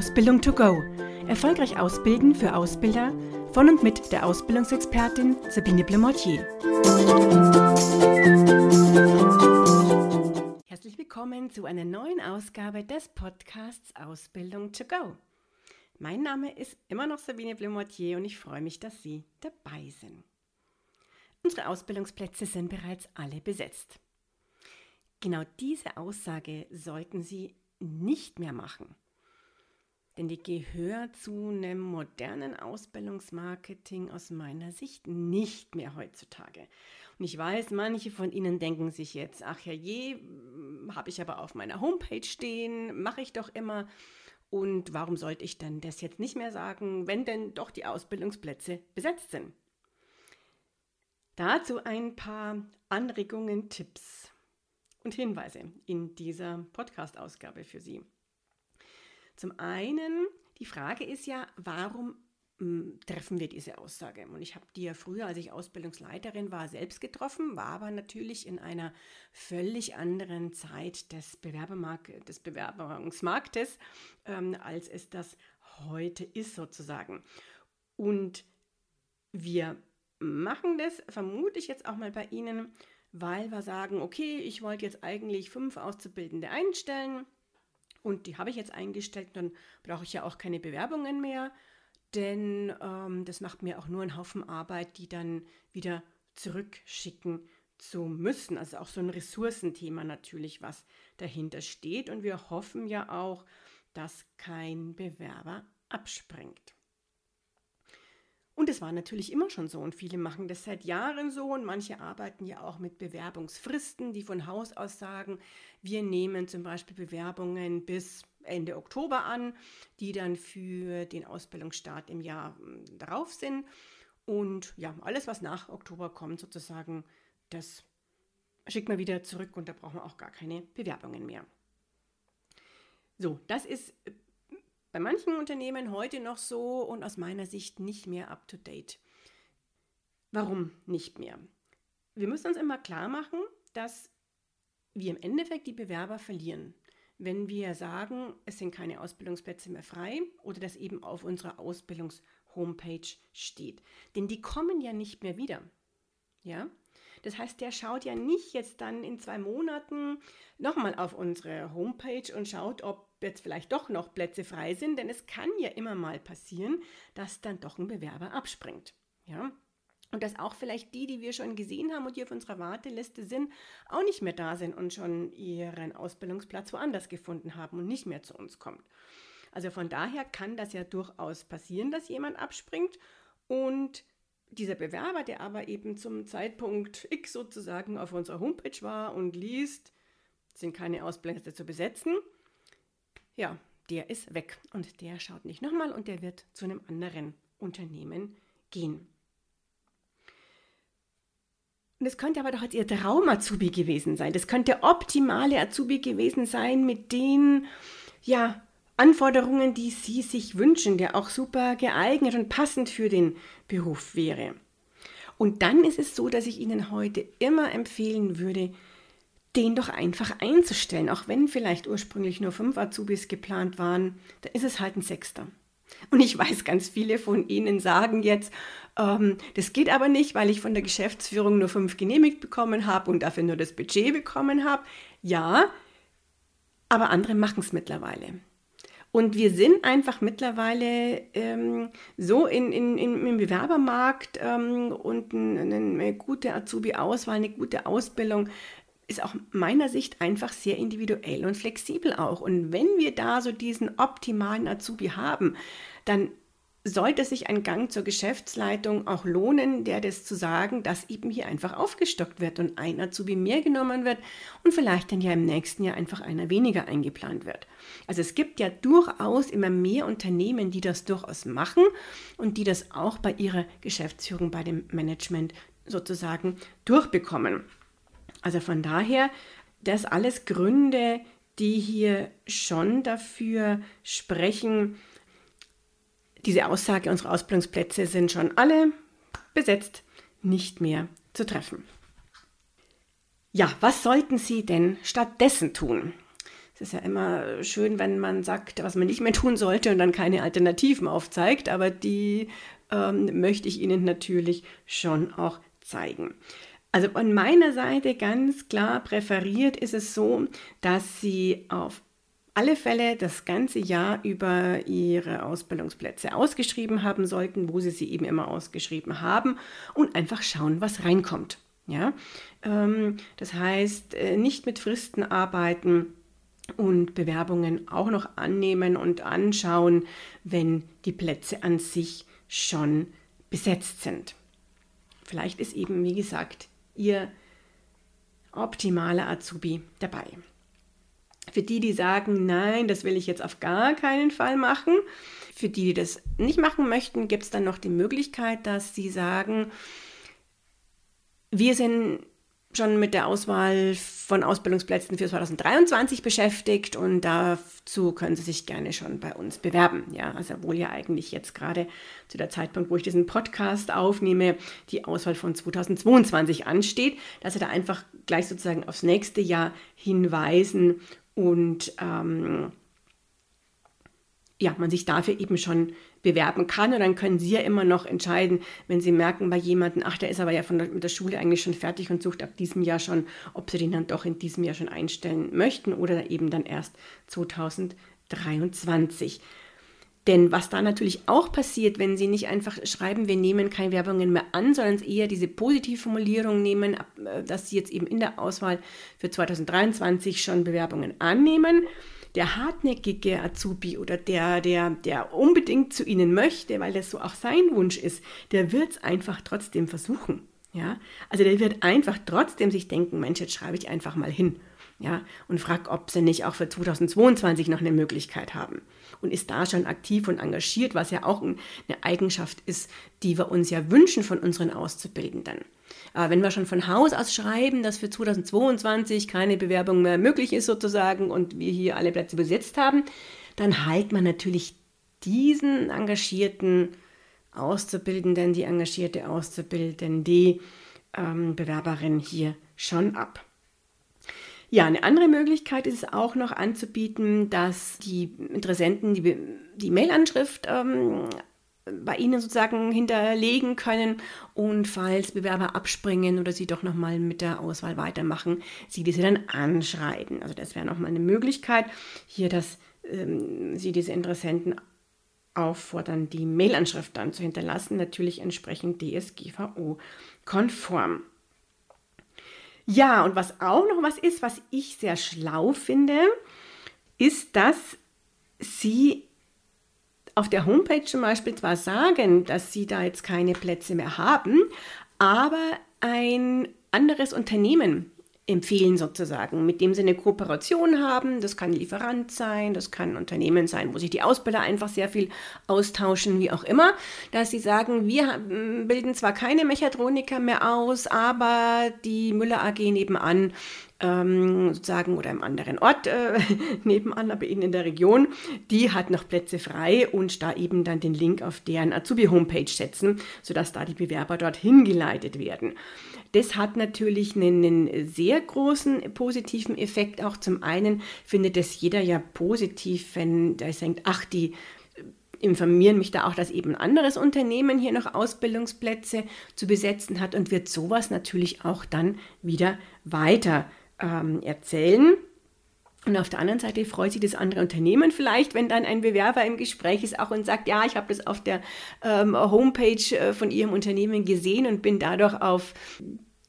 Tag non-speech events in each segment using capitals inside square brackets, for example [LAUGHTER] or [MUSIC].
Ausbildung to go. Erfolgreich ausbilden für Ausbilder von und mit der Ausbildungsexpertin Sabine Blemortier. Herzlich willkommen zu einer neuen Ausgabe des Podcasts Ausbildung to go. Mein Name ist immer noch Sabine Blemortier und ich freue mich, dass Sie dabei sind. Unsere Ausbildungsplätze sind bereits alle besetzt. Genau diese Aussage sollten Sie nicht mehr machen. Denn die gehört zu einem modernen Ausbildungsmarketing aus meiner Sicht nicht mehr heutzutage. Und ich weiß, manche von Ihnen denken sich jetzt, ach ja je, habe ich aber auf meiner Homepage stehen, mache ich doch immer. Und warum sollte ich denn das jetzt nicht mehr sagen, wenn denn doch die Ausbildungsplätze besetzt sind? Dazu ein paar Anregungen, Tipps und Hinweise in dieser Podcast-Ausgabe für Sie. Zum einen, die Frage ist ja, warum hm, treffen wir diese Aussage? Und ich habe die ja früher, als ich Ausbildungsleiterin war, selbst getroffen, war aber natürlich in einer völlig anderen Zeit des, Bewerbermark des Bewerbungsmarktes, ähm, als es das heute ist sozusagen. Und wir machen das, vermute ich jetzt auch mal bei Ihnen, weil wir sagen, okay, ich wollte jetzt eigentlich fünf Auszubildende einstellen und die habe ich jetzt eingestellt, dann brauche ich ja auch keine Bewerbungen mehr, denn ähm, das macht mir auch nur einen Haufen Arbeit, die dann wieder zurückschicken zu müssen. Also auch so ein Ressourcenthema natürlich, was dahinter steht. Und wir hoffen ja auch, dass kein Bewerber abspringt. Und es war natürlich immer schon so und viele machen das seit Jahren so und manche arbeiten ja auch mit Bewerbungsfristen, die von Haus aus sagen, wir nehmen zum Beispiel Bewerbungen bis Ende Oktober an, die dann für den Ausbildungsstart im Jahr hm, darauf sind. Und ja, alles, was nach Oktober kommt, sozusagen, das schickt man wieder zurück und da brauchen wir auch gar keine Bewerbungen mehr. So, das ist bei manchen Unternehmen heute noch so und aus meiner Sicht nicht mehr up-to-date. Warum nicht mehr? Wir müssen uns immer klar machen, dass wir im Endeffekt die Bewerber verlieren, wenn wir sagen, es sind keine Ausbildungsplätze mehr frei oder das eben auf unserer Ausbildungs-Homepage steht. Denn die kommen ja nicht mehr wieder. Ja? Das heißt, der schaut ja nicht jetzt dann in zwei Monaten nochmal auf unsere Homepage und schaut, ob jetzt vielleicht doch noch Plätze frei sind, denn es kann ja immer mal passieren, dass dann doch ein Bewerber abspringt. Ja? Und dass auch vielleicht die, die wir schon gesehen haben und die auf unserer Warteliste sind, auch nicht mehr da sind und schon ihren Ausbildungsplatz woanders gefunden haben und nicht mehr zu uns kommt. Also von daher kann das ja durchaus passieren, dass jemand abspringt und dieser Bewerber, der aber eben zum Zeitpunkt X sozusagen auf unserer Homepage war und liest, sind keine Ausplätze zu besetzen, ja, der ist weg und der schaut nicht nochmal und der wird zu einem anderen Unternehmen gehen. Und es könnte aber doch jetzt Ihr Traum-Azubi gewesen sein. Das könnte der optimale Azubi gewesen sein mit den ja, Anforderungen, die Sie sich wünschen, der auch super geeignet und passend für den Beruf wäre. Und dann ist es so, dass ich Ihnen heute immer empfehlen würde, den doch einfach einzustellen. Auch wenn vielleicht ursprünglich nur fünf Azubis geplant waren, da ist es halt ein Sechster. Und ich weiß, ganz viele von Ihnen sagen jetzt, ähm, das geht aber nicht, weil ich von der Geschäftsführung nur fünf genehmigt bekommen habe und dafür nur das Budget bekommen habe. Ja, aber andere machen es mittlerweile. Und wir sind einfach mittlerweile ähm, so in, in, in, im Bewerbermarkt ähm, und eine, eine gute Azubi-Auswahl, eine gute Ausbildung ist auch meiner Sicht einfach sehr individuell und flexibel auch. Und wenn wir da so diesen optimalen Azubi haben, dann sollte sich ein Gang zur Geschäftsleitung auch lohnen, der das zu sagen, dass eben hier einfach aufgestockt wird und ein Azubi mehr genommen wird und vielleicht dann ja im nächsten Jahr einfach einer weniger eingeplant wird. Also es gibt ja durchaus immer mehr Unternehmen, die das durchaus machen und die das auch bei ihrer Geschäftsführung, bei dem Management sozusagen durchbekommen. Also von daher, das alles Gründe, die hier schon dafür sprechen, diese Aussage, unsere Ausbildungsplätze sind schon alle besetzt, nicht mehr zu treffen. Ja, was sollten Sie denn stattdessen tun? Es ist ja immer schön, wenn man sagt, was man nicht mehr tun sollte und dann keine Alternativen aufzeigt, aber die ähm, möchte ich Ihnen natürlich schon auch zeigen. Also von meiner Seite ganz klar präferiert ist es so, dass Sie auf alle Fälle das ganze Jahr über ihre Ausbildungsplätze ausgeschrieben haben sollten, wo sie sie eben immer ausgeschrieben haben und einfach schauen, was reinkommt. Ja? Ähm, das heißt, äh, nicht mit Fristen arbeiten und Bewerbungen auch noch annehmen und anschauen, wenn die Plätze an sich schon besetzt sind. Vielleicht ist eben, wie gesagt, Ihr optimaler Azubi dabei. Für die, die sagen, nein, das will ich jetzt auf gar keinen Fall machen, für die, die das nicht machen möchten, gibt es dann noch die Möglichkeit, dass sie sagen, wir sind schon mit der Auswahl von Ausbildungsplätzen für 2023 beschäftigt und dazu können Sie sich gerne schon bei uns bewerben. Ja, also obwohl ja eigentlich jetzt gerade zu der Zeitpunkt, wo ich diesen Podcast aufnehme, die Auswahl von 2022 ansteht, dass Sie da einfach gleich sozusagen aufs nächste Jahr hinweisen und ähm, ja, man sich dafür eben schon bewerben kann. Und dann können Sie ja immer noch entscheiden, wenn Sie merken bei jemandem, ach, der ist aber ja von der, mit der Schule eigentlich schon fertig und sucht ab diesem Jahr schon, ob Sie den dann doch in diesem Jahr schon einstellen möchten oder eben dann erst 2023. Denn was da natürlich auch passiert, wenn Sie nicht einfach schreiben, wir nehmen keine Werbungen mehr an, sondern eher diese Positivformulierung nehmen, äh, dass Sie jetzt eben in der Auswahl für 2023 schon Bewerbungen annehmen. Der hartnäckige Azubi oder der, der, der unbedingt zu Ihnen möchte, weil das so auch sein Wunsch ist, der wird es einfach trotzdem versuchen. Ja? Also der wird einfach trotzdem sich denken, Mensch, jetzt schreibe ich einfach mal hin. Ja, und frag, ob sie nicht auch für 2022 noch eine Möglichkeit haben und ist da schon aktiv und engagiert, was ja auch eine Eigenschaft ist, die wir uns ja wünschen von unseren Auszubildenden. Aber wenn wir schon von Haus aus schreiben, dass für 2022 keine Bewerbung mehr möglich ist sozusagen und wir hier alle Plätze besetzt haben, dann halt man natürlich diesen engagierten Auszubildenden, die engagierte Auszubildende, ähm, Bewerberin hier schon ab. Ja, eine andere Möglichkeit ist es auch noch anzubieten, dass die Interessenten die, die Mailanschrift ähm, bei Ihnen sozusagen hinterlegen können und falls Bewerber abspringen oder Sie doch nochmal mit der Auswahl weitermachen, Sie diese dann anschreiben. Also das wäre nochmal eine Möglichkeit, hier, dass ähm, Sie diese Interessenten auffordern, die Mailanschrift dann zu hinterlassen, natürlich entsprechend DSGVO-konform. Ja, und was auch noch was ist, was ich sehr schlau finde, ist, dass sie auf der Homepage zum Beispiel zwar sagen, dass sie da jetzt keine Plätze mehr haben, aber ein anderes Unternehmen empfehlen sozusagen, mit dem sie eine Kooperation haben. Das kann Lieferant sein, das kann ein Unternehmen sein, wo sich die Ausbilder einfach sehr viel austauschen, wie auch immer, dass sie sagen, wir bilden zwar keine Mechatroniker mehr aus, aber die Müller AG nebenan ähm, sozusagen oder im anderen Ort äh, [LAUGHS] nebenan, aber in der Region, die hat noch Plätze frei und da eben dann den Link auf deren Azubi-Homepage setzen, sodass da die Bewerber dorthin geleitet werden. Das hat natürlich einen, einen, sehr großen positiven Effekt. Auch zum einen findet es jeder ja positiv, wenn der denkt, ach, die informieren mich da auch, dass eben ein anderes Unternehmen hier noch Ausbildungsplätze zu besetzen hat und wird sowas natürlich auch dann wieder weiter ähm, erzählen. Und auf der anderen Seite freut sich das andere Unternehmen vielleicht, wenn dann ein Bewerber im Gespräch ist auch und sagt, ja, ich habe das auf der ähm, Homepage äh, von Ihrem Unternehmen gesehen und bin dadurch auf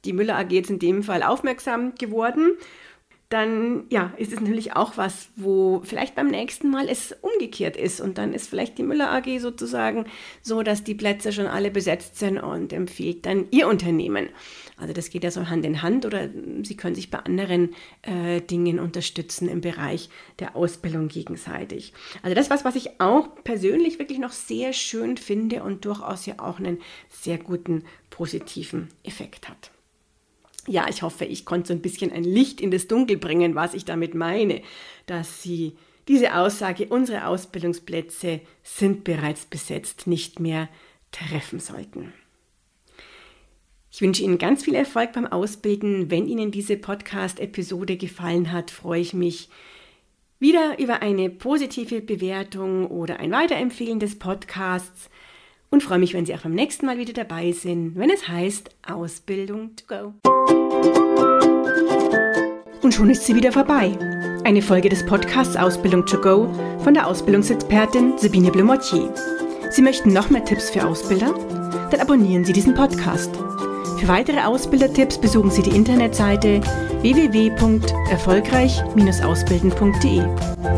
die Müller AG jetzt in dem Fall aufmerksam geworden. Dann ja, ist es natürlich auch was, wo vielleicht beim nächsten Mal es umgekehrt ist. Und dann ist vielleicht die Müller AG sozusagen so, dass die Plätze schon alle besetzt sind und empfiehlt dann Ihr Unternehmen. Also das geht ja so Hand in Hand oder Sie können sich bei anderen äh, Dingen unterstützen im Bereich der Ausbildung gegenseitig. Also das was, was ich auch persönlich wirklich noch sehr schön finde und durchaus ja auch einen sehr guten positiven Effekt hat. Ja, ich hoffe, ich konnte so ein bisschen ein Licht in das Dunkel bringen, was ich damit meine, dass Sie diese Aussage, unsere Ausbildungsplätze sind bereits besetzt, nicht mehr treffen sollten. Ich wünsche Ihnen ganz viel Erfolg beim Ausbilden. Wenn Ihnen diese Podcast-Episode gefallen hat, freue ich mich, wieder über eine positive Bewertung oder ein Weiterempfehlen des Podcasts und freue mich, wenn Sie auch beim nächsten Mal wieder dabei sind, wenn es heißt Ausbildung to go. Und schon ist sie wieder vorbei. Eine Folge des Podcasts Ausbildung to go von der Ausbildungsexpertin Sabine Blumotier. Sie möchten noch mehr Tipps für Ausbilder? Dann abonnieren Sie diesen Podcast. Für weitere Ausbildertipps besuchen Sie die Internetseite www.erfolgreich-ausbilden.de.